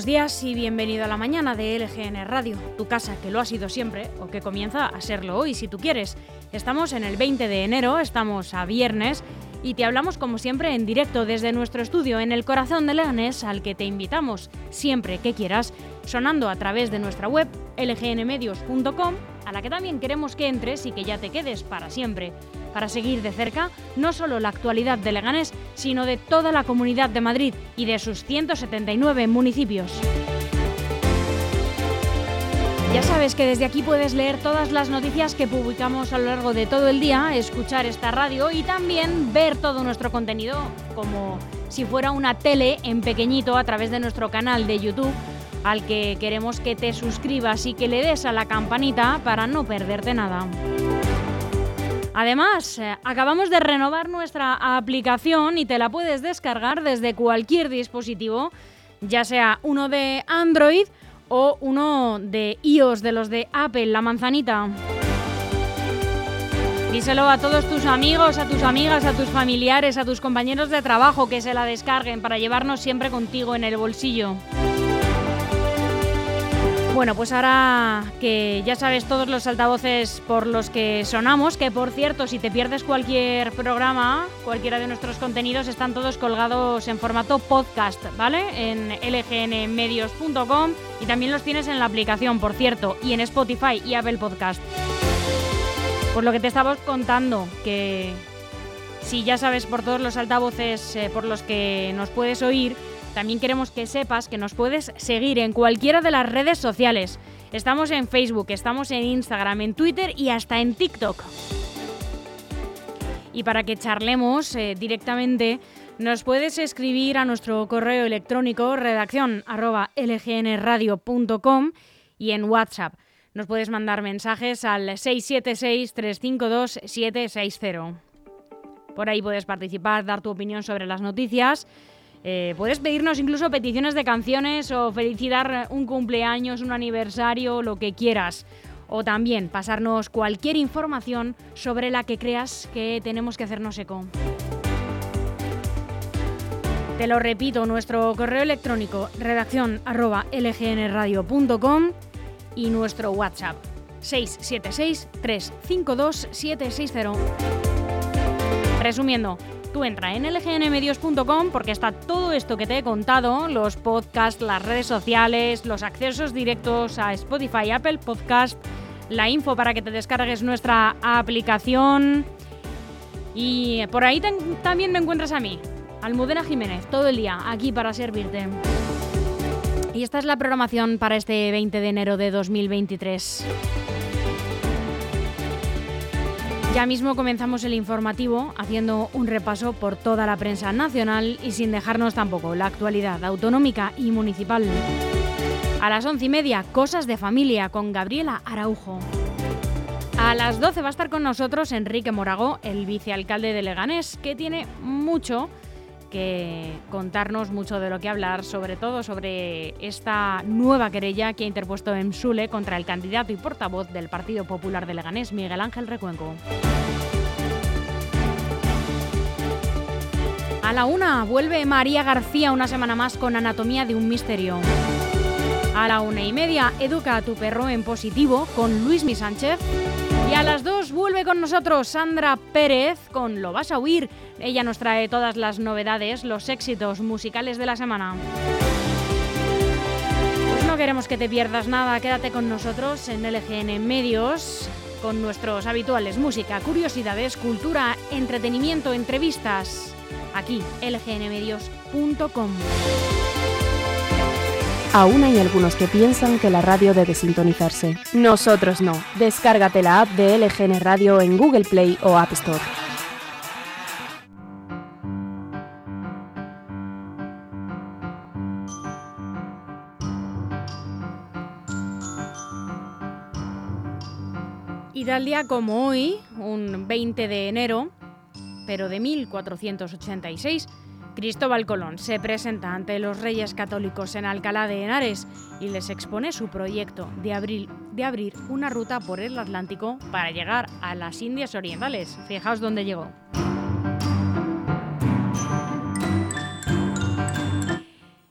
Buenos días y bienvenido a la mañana de LGN Radio, tu casa que lo ha sido siempre o que comienza a serlo hoy si tú quieres. Estamos en el 20 de enero, estamos a viernes y te hablamos como siempre en directo desde nuestro estudio en el corazón de Leganés al que te invitamos siempre que quieras, sonando a través de nuestra web lgnmedios.com a la que también queremos que entres y que ya te quedes para siempre, para seguir de cerca no solo la actualidad de Leganés, sino de toda la comunidad de Madrid y de sus 179 municipios. Ya sabes que desde aquí puedes leer todas las noticias que publicamos a lo largo de todo el día, escuchar esta radio y también ver todo nuestro contenido como si fuera una tele en pequeñito a través de nuestro canal de YouTube al que queremos que te suscribas y que le des a la campanita para no perderte nada. Además, eh, acabamos de renovar nuestra aplicación y te la puedes descargar desde cualquier dispositivo, ya sea uno de Android o uno de iOS, de los de Apple, la manzanita. Díselo a todos tus amigos, a tus amigas, a tus familiares, a tus compañeros de trabajo que se la descarguen para llevarnos siempre contigo en el bolsillo. Bueno, pues ahora que ya sabes todos los altavoces por los que sonamos, que por cierto, si te pierdes cualquier programa, cualquiera de nuestros contenidos, están todos colgados en formato podcast, ¿vale? En lgnmedios.com y también los tienes en la aplicación, por cierto, y en Spotify y Apple Podcast. Por lo que te estamos contando, que si ya sabes por todos los altavoces eh, por los que nos puedes oír, también queremos que sepas que nos puedes seguir en cualquiera de las redes sociales. Estamos en Facebook, estamos en Instagram, en Twitter y hasta en TikTok. Y para que charlemos eh, directamente, nos puedes escribir a nuestro correo electrónico redacción lgnradio.com y en WhatsApp. Nos puedes mandar mensajes al 676-352-760. Por ahí puedes participar, dar tu opinión sobre las noticias eh, puedes pedirnos incluso peticiones de canciones o felicitar un cumpleaños, un aniversario, lo que quieras. O también pasarnos cualquier información sobre la que creas que tenemos que hacernos eco. Te lo repito, nuestro correo electrónico redacción arroba lgnradio.com y nuestro WhatsApp 676 352 760. Resumiendo, Tú entra en lgnmedios.com porque está todo esto que te he contado, los podcasts, las redes sociales, los accesos directos a Spotify, Apple Podcast, la info para que te descargues nuestra aplicación. Y por ahí también me encuentras a mí, Almudena Jiménez, todo el día aquí para servirte. Y esta es la programación para este 20 de enero de 2023. Ya mismo comenzamos el informativo haciendo un repaso por toda la prensa nacional y sin dejarnos tampoco la actualidad autonómica y municipal. A las once y media, Cosas de Familia con Gabriela Araujo. A las 12 va a estar con nosotros Enrique Morago, el vicealcalde de Leganés, que tiene mucho que contarnos mucho de lo que hablar, sobre todo sobre esta nueva querella que ha interpuesto Sule contra el candidato y portavoz del Partido Popular de Leganés, Miguel Ángel Recuenco. A la una vuelve María García una semana más con Anatomía de un Misterio. A la una y media, educa a tu perro en positivo con Luis Mi Sánchez. Y a las dos vuelve con nosotros Sandra Pérez con Lo vas a oír. Ella nos trae todas las novedades, los éxitos musicales de la semana. Pues no queremos que te pierdas nada, quédate con nosotros en LGN Medios con nuestros habituales música, curiosidades, cultura, entretenimiento, entrevistas. Aquí, lgnmedios.com. Aún hay algunos que piensan que la radio debe sintonizarse. Nosotros no. Descárgate la app de LGN Radio en Google Play o App Store. Y tal día como hoy, un 20 de enero, pero de 1486, Cristóbal Colón se presenta ante los reyes católicos en Alcalá de Henares y les expone su proyecto de abrir, una ruta por el Atlántico para llegar a las Indias Orientales. Fijaos dónde llegó.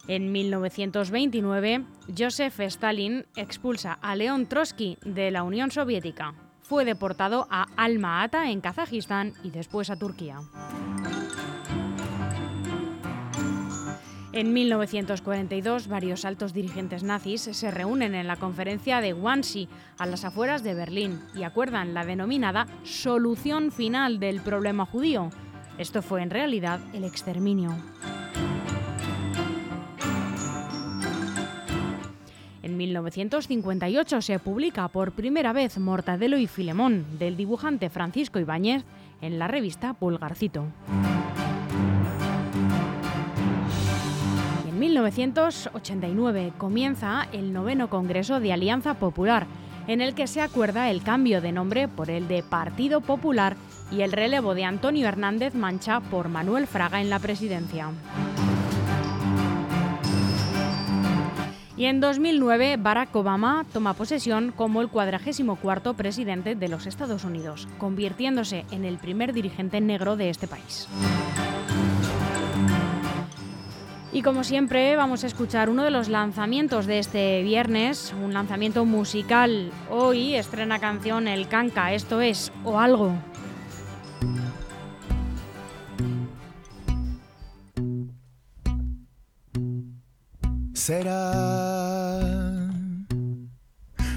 En 1929, Joseph Stalin expulsa a León Trotsky de la Unión Soviética. Fue deportado a Alma-Ata en Kazajistán y después a Turquía. En 1942, varios altos dirigentes nazis se reúnen en la conferencia de Wannsee, a las afueras de Berlín, y acuerdan la denominada solución final del problema judío. Esto fue en realidad el exterminio. En 1958 se publica por primera vez Mortadelo y Filemón del dibujante Francisco Ibáñez en la revista Pulgarcito. 1989 comienza el noveno Congreso de Alianza Popular, en el que se acuerda el cambio de nombre por el de Partido Popular y el relevo de Antonio Hernández Mancha por Manuel Fraga en la presidencia. Y en 2009 Barack Obama toma posesión como el 44 presidente de los Estados Unidos, convirtiéndose en el primer dirigente negro de este país. Y como siempre vamos a escuchar uno de los lanzamientos de este viernes, un lanzamiento musical. Hoy estrena canción El Canca, esto es O Algo. será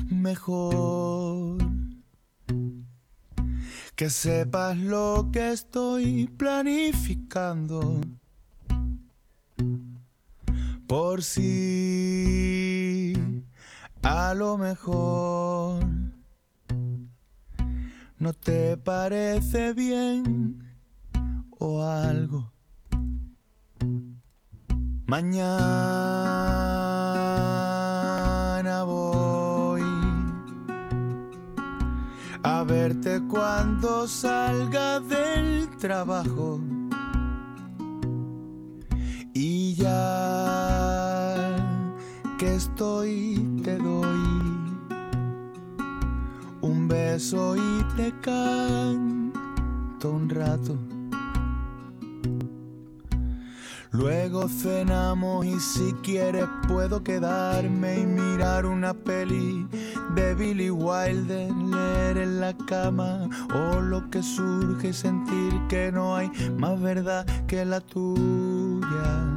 mejor que sepas lo que estoy planificando por si a lo mejor no te parece bien o algo Mañana voy a verte cuando salga del trabajo. Ya que estoy, te doy un beso y te canto un rato. Luego cenamos y si quieres puedo quedarme y mirar una peli de Billy Wilder, leer en la cama o lo que surge y sentir que no hay más verdad que la tuya.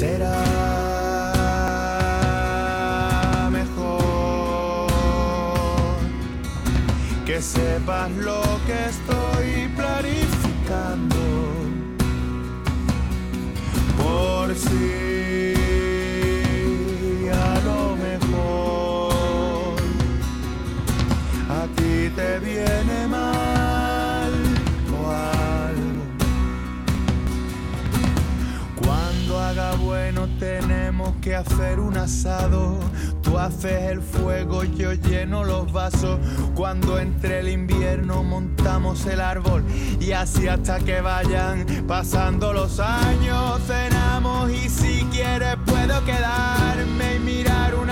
Será sepas lo que estoy planificando. Por si hacer un asado Tú haces el fuego, yo lleno los vasos. Cuando entre el invierno montamos el árbol y así hasta que vayan pasando los años cenamos y si quieres puedo quedarme y mirar una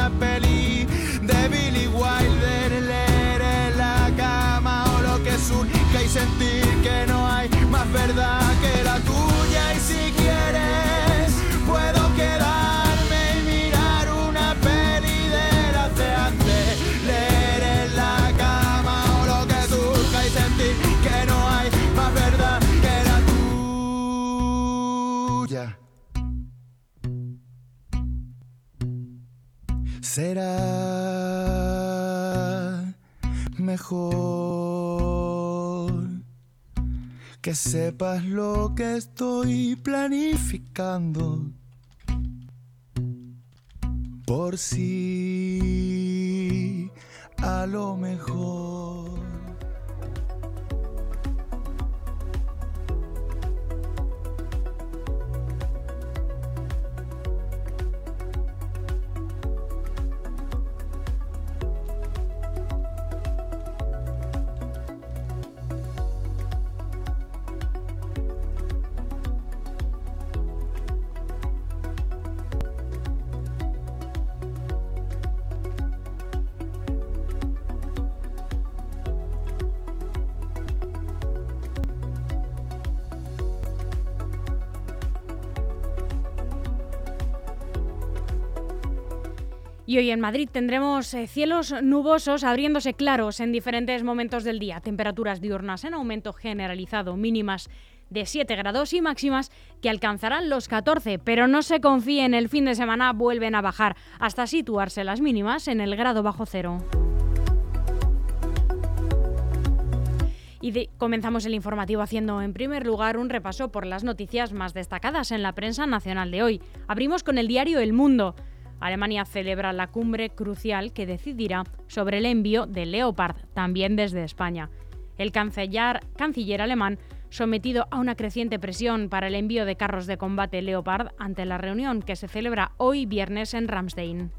sepas lo que estoy planificando. Por si a lo mejor Y hoy en Madrid tendremos eh, cielos nubosos abriéndose claros en diferentes momentos del día, temperaturas diurnas en aumento generalizado, mínimas de 7 grados y máximas que alcanzarán los 14, pero no se confíen, el fin de semana vuelven a bajar hasta situarse las mínimas en el grado bajo cero. Y comenzamos el informativo haciendo en primer lugar un repaso por las noticias más destacadas en la prensa nacional de hoy. Abrimos con el diario El Mundo. Alemania celebra la cumbre crucial que decidirá sobre el envío de Leopard, también desde España. El canciller, alemán sometido a una creciente presión para el envío de carros de combate Leopard ante la reunión que se celebra hoy viernes en Ramstein.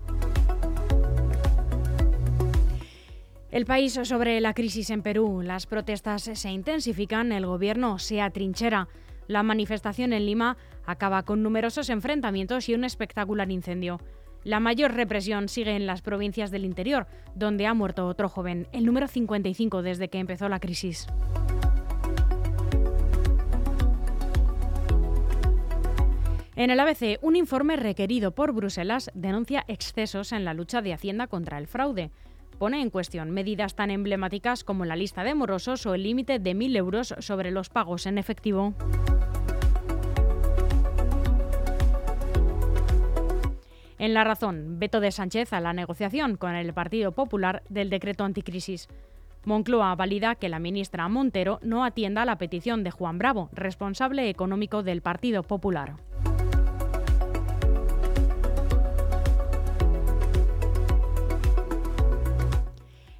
El país sobre la crisis en Perú. Las protestas se intensifican, el gobierno se atrinchera. La manifestación en Lima acaba con numerosos enfrentamientos y un espectacular incendio. La mayor represión sigue en las provincias del interior, donde ha muerto otro joven, el número 55 desde que empezó la crisis. En el ABC, un informe requerido por Bruselas denuncia excesos en la lucha de Hacienda contra el fraude. Pone en cuestión medidas tan emblemáticas como la lista de morosos o el límite de 1.000 euros sobre los pagos en efectivo. En la razón, veto de Sánchez a la negociación con el Partido Popular del decreto anticrisis. Moncloa valida que la ministra Montero no atienda la petición de Juan Bravo, responsable económico del Partido Popular.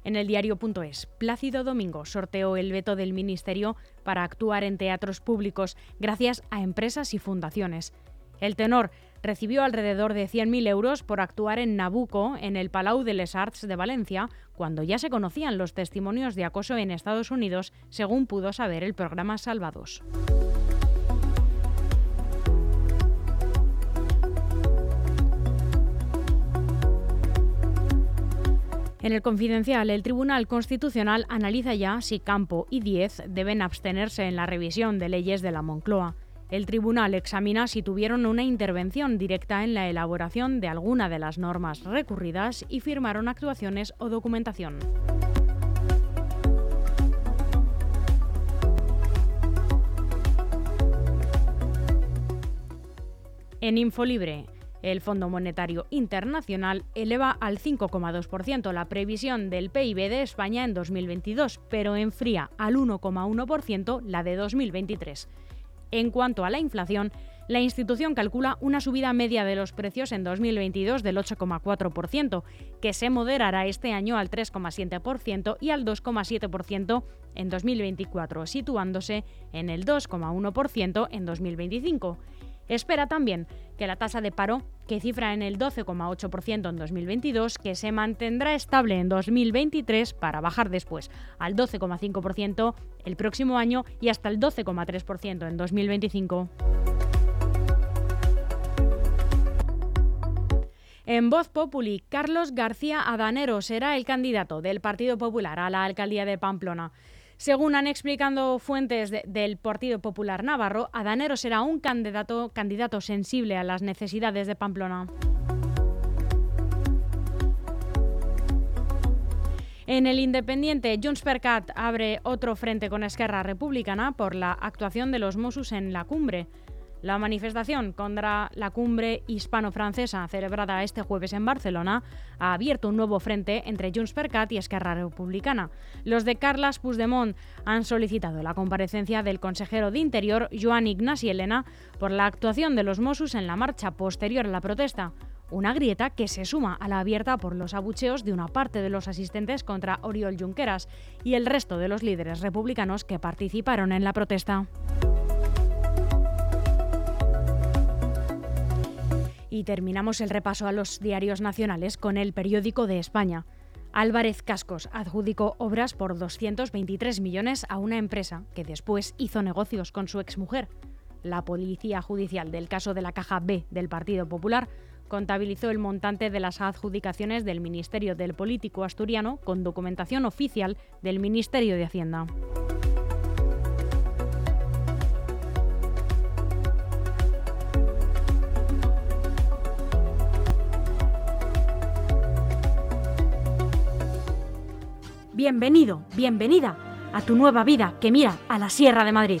En el diario.es, Plácido Domingo sorteó el veto del Ministerio para actuar en teatros públicos gracias a empresas y fundaciones. El tenor recibió alrededor de 100.000 euros por actuar en Nabucco, en el Palau de les Arts de Valencia, cuando ya se conocían los testimonios de acoso en Estados Unidos, según pudo saber el programa Salvados. En el confidencial, el Tribunal Constitucional analiza ya si Campo y Diez deben abstenerse en la revisión de leyes de la Moncloa. El tribunal examina si tuvieron una intervención directa en la elaboración de alguna de las normas recurridas y firmaron actuaciones o documentación. En Infolibre, el Fondo Monetario Internacional eleva al 5,2% la previsión del PIB de España en 2022, pero enfría al 1,1% la de 2023. En cuanto a la inflación, la institución calcula una subida media de los precios en 2022 del 8,4%, que se moderará este año al 3,7% y al 2,7% en 2024, situándose en el 2,1% en 2025. Espera también que la tasa de paro, que cifra en el 12,8% en 2022, que se mantendrá estable en 2023 para bajar después al 12,5% el próximo año y hasta el 12,3% en 2025. En Voz Populi, Carlos García Adanero será el candidato del Partido Popular a la alcaldía de Pamplona. Según han explicado fuentes del Partido Popular Navarro, Adanero será un candidato, candidato sensible a las necesidades de Pamplona. En el Independiente, Junts per abre otro frente con Esquerra Republicana por la actuación de los Mossos en la cumbre. La manifestación contra la cumbre hispano-francesa celebrada este jueves en Barcelona ha abierto un nuevo frente entre Junts per Cat y Esquerra Republicana. Los de Carles Puigdemont han solicitado la comparecencia del consejero de Interior, Joan Ignasi Elena, por la actuación de los Mossos en la marcha posterior a la protesta. Una grieta que se suma a la abierta por los abucheos de una parte de los asistentes contra Oriol Junqueras y el resto de los líderes republicanos que participaron en la protesta. Y terminamos el repaso a los diarios nacionales con el periódico de España. Álvarez Cascos adjudicó obras por 223 millones a una empresa que después hizo negocios con su exmujer. La policía judicial del caso de la caja B del Partido Popular contabilizó el montante de las adjudicaciones del Ministerio del Político Asturiano con documentación oficial del Ministerio de Hacienda. Bienvenido, bienvenida a tu nueva vida que mira a la Sierra de Madrid.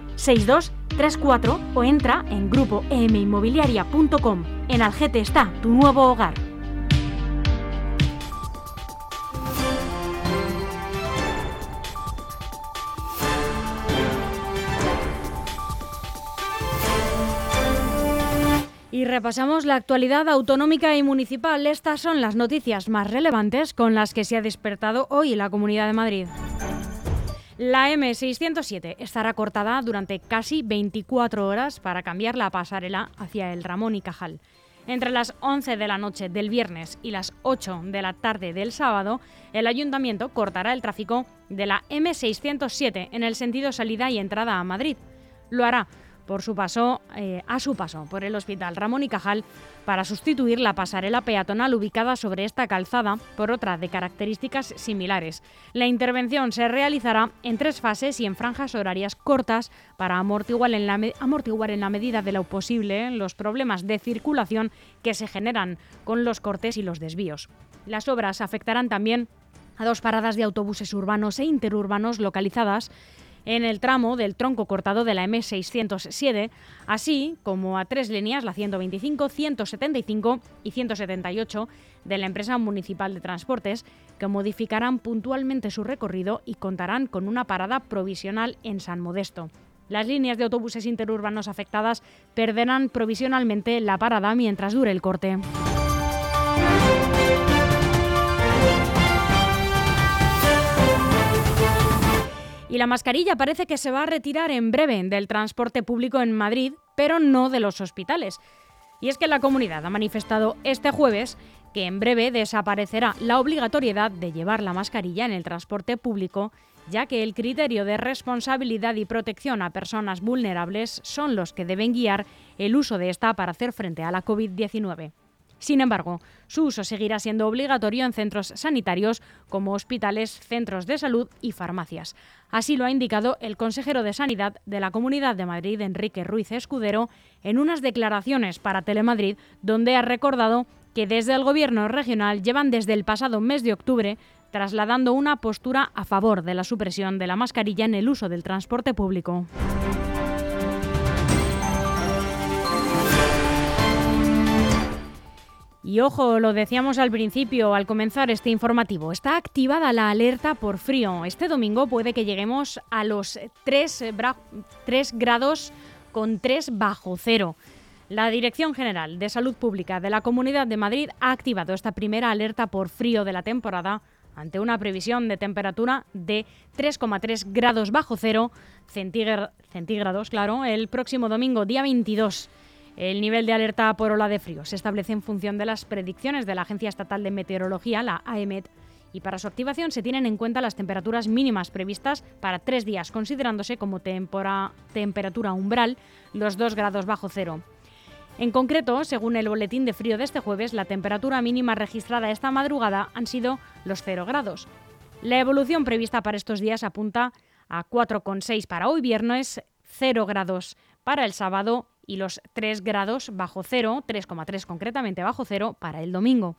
62 34 o entra en grupoeminmobiliaria.com. En Algete está tu nuevo hogar. Y repasamos la actualidad autonómica y municipal. Estas son las noticias más relevantes con las que se ha despertado hoy la Comunidad de Madrid. La M607 estará cortada durante casi 24 horas para cambiar la pasarela hacia el Ramón y Cajal. Entre las 11 de la noche del viernes y las 8 de la tarde del sábado, el ayuntamiento cortará el tráfico de la M607 en el sentido salida y entrada a Madrid. Lo hará por su paso, eh, a su paso por el Hospital Ramón y Cajal para sustituir la pasarela peatonal ubicada sobre esta calzada por otra de características similares. La intervención se realizará en tres fases y en franjas horarias cortas para amortiguar en la, amortiguar en la medida de lo posible los problemas de circulación que se generan con los cortes y los desvíos. Las obras afectarán también a dos paradas de autobuses urbanos e interurbanos localizadas en el tramo del tronco cortado de la M607, así como a tres líneas, la 125, 175 y 178 de la empresa municipal de transportes, que modificarán puntualmente su recorrido y contarán con una parada provisional en San Modesto. Las líneas de autobuses interurbanos afectadas perderán provisionalmente la parada mientras dure el corte. Y la mascarilla parece que se va a retirar en breve del transporte público en Madrid, pero no de los hospitales. Y es que la comunidad ha manifestado este jueves que en breve desaparecerá la obligatoriedad de llevar la mascarilla en el transporte público, ya que el criterio de responsabilidad y protección a personas vulnerables son los que deben guiar el uso de esta para hacer frente a la COVID-19. Sin embargo, su uso seguirá siendo obligatorio en centros sanitarios como hospitales, centros de salud y farmacias. Así lo ha indicado el consejero de Sanidad de la Comunidad de Madrid, Enrique Ruiz Escudero, en unas declaraciones para Telemadrid, donde ha recordado que desde el Gobierno regional llevan desde el pasado mes de octubre trasladando una postura a favor de la supresión de la mascarilla en el uso del transporte público. Y ojo, lo decíamos al principio, al comenzar este informativo, está activada la alerta por frío. Este domingo puede que lleguemos a los 3, grados con 3 bajo cero. La Dirección General de Salud Pública de la Comunidad de Madrid ha activado esta primera alerta por frío de la temporada ante una previsión de temperatura de 3,3 grados bajo cero centígrados, claro, el próximo domingo, día 22. El nivel de alerta por ola de frío se establece en función de las predicciones de la Agencia Estatal de Meteorología, la AEMET, y para su activación se tienen en cuenta las temperaturas mínimas previstas para tres días, considerándose como temperatura umbral los 2 grados bajo cero. En concreto, según el boletín de frío de este jueves, la temperatura mínima registrada esta madrugada han sido los 0 grados. La evolución prevista para estos días apunta a 4,6 para hoy viernes, 0 grados para el sábado y los 3 grados bajo cero, 3,3 concretamente bajo cero, para el domingo.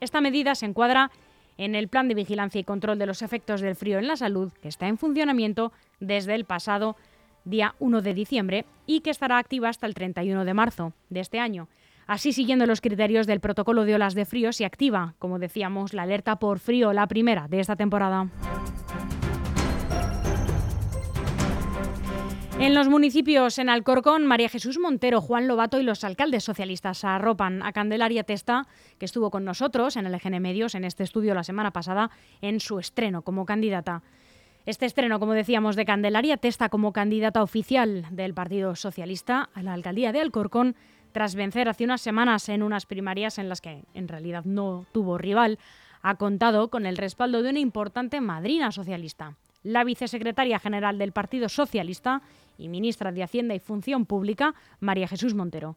Esta medida se encuadra en el Plan de Vigilancia y Control de los Efectos del Frío en la Salud, que está en funcionamiento desde el pasado día 1 de diciembre y que estará activa hasta el 31 de marzo de este año. Así, siguiendo los criterios del protocolo de olas de frío, se activa, como decíamos, la alerta por frío, la primera de esta temporada. En los municipios en Alcorcón, María Jesús Montero, Juan Lobato y los alcaldes socialistas arropan a Candelaria Testa, que estuvo con nosotros en el EGN Medios en este estudio la semana pasada, en su estreno como candidata. Este estreno, como decíamos, de Candelaria Testa como candidata oficial del Partido Socialista a la alcaldía de Alcorcón, tras vencer hace unas semanas en unas primarias en las que en realidad no tuvo rival, ha contado con el respaldo de una importante madrina socialista. La vicesecretaria general del Partido Socialista y ministra de Hacienda y Función Pública, María Jesús Montero.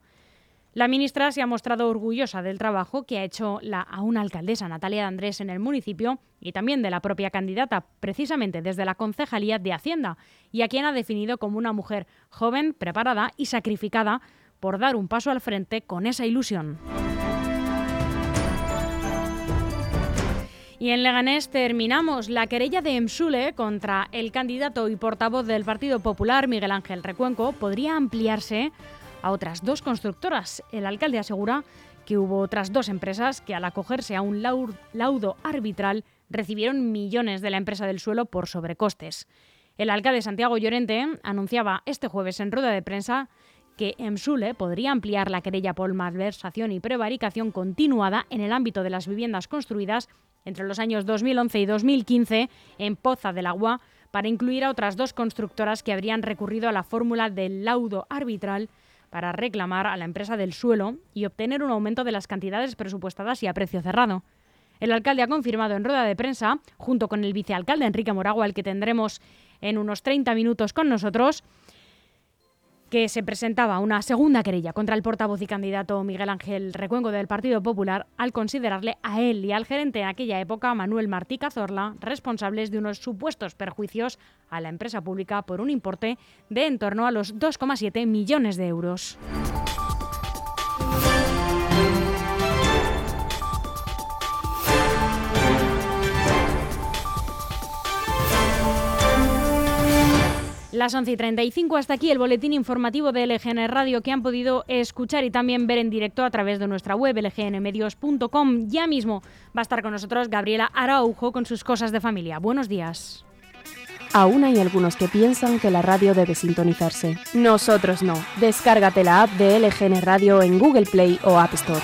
La ministra se ha mostrado orgullosa del trabajo que ha hecho la alcaldesa Natalia de Andrés en el municipio y también de la propia candidata, precisamente desde la Concejalía de Hacienda, y a quien ha definido como una mujer joven, preparada y sacrificada por dar un paso al frente con esa ilusión. Y en Leganés terminamos la querella de Emsule contra el candidato y portavoz del Partido Popular, Miguel Ángel Recuenco, podría ampliarse a otras dos constructoras. El alcalde asegura que hubo otras dos empresas que al acogerse a un laudo arbitral recibieron millones de la empresa del suelo por sobrecostes. El alcalde Santiago Llorente anunciaba este jueves en rueda de prensa que EMSULE podría ampliar la querella por malversación y prevaricación continuada en el ámbito de las viviendas construidas entre los años 2011 y 2015 en Poza del Agua para incluir a otras dos constructoras que habrían recurrido a la fórmula del laudo arbitral para reclamar a la empresa del suelo y obtener un aumento de las cantidades presupuestadas y a precio cerrado. El alcalde ha confirmado en rueda de prensa, junto con el vicealcalde Enrique Moragua, al que tendremos en unos 30 minutos con nosotros, que se presentaba una segunda querella contra el portavoz y candidato Miguel Ángel Recuengo del Partido Popular al considerarle a él y al gerente en aquella época, Manuel Martí Cazorla, responsables de unos supuestos perjuicios a la empresa pública por un importe de en torno a los 2,7 millones de euros. Las 11 y 35, hasta aquí el boletín informativo de LGN Radio que han podido escuchar y también ver en directo a través de nuestra web lgnmedios.com. Ya mismo va a estar con nosotros Gabriela Araujo con sus cosas de familia. Buenos días. Aún hay algunos que piensan que la radio debe sintonizarse. Nosotros no. Descárgate la app de LGN Radio en Google Play o App Store.